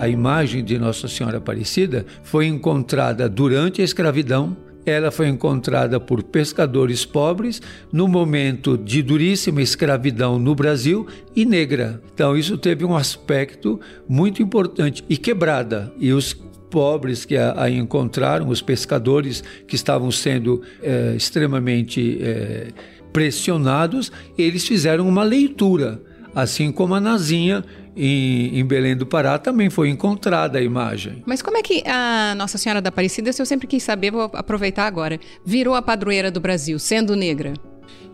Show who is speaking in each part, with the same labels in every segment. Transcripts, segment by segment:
Speaker 1: a imagem de Nossa Senhora Aparecida foi encontrada durante a escravidão. Ela foi encontrada por pescadores pobres no momento de duríssima escravidão no Brasil e negra. Então, isso teve um aspecto muito importante e quebrada. E os pobres que a, a encontraram, os pescadores que estavam sendo é, extremamente é, pressionados, eles fizeram uma leitura, assim como a Nazinha em, em, Belém do Pará também foi encontrada a imagem.
Speaker 2: Mas como é que a Nossa Senhora da Aparecida, se eu sempre quis saber, vou aproveitar agora, virou a padroeira do Brasil, sendo negra?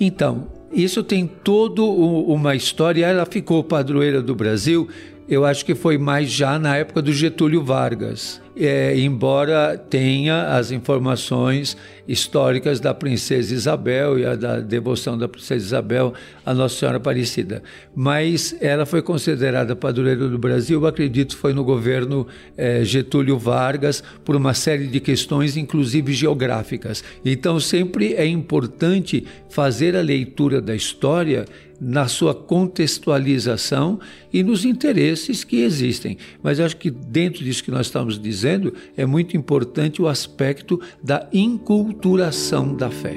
Speaker 1: Então, isso tem toda uma história. Ela ficou padroeira do Brasil eu acho que foi mais já na época do Getúlio Vargas, é, embora tenha as informações históricas da princesa Isabel e a da devoção da princesa Isabel à Nossa Senhora Aparecida. Mas ela foi considerada padroeira do Brasil, acredito foi no governo é, Getúlio Vargas, por uma série de questões, inclusive geográficas. Então sempre é importante fazer a leitura da história na sua contextualização e nos interesses que existem. Mas acho que dentro disso que nós estamos dizendo é muito importante o aspecto da inculturação da fé.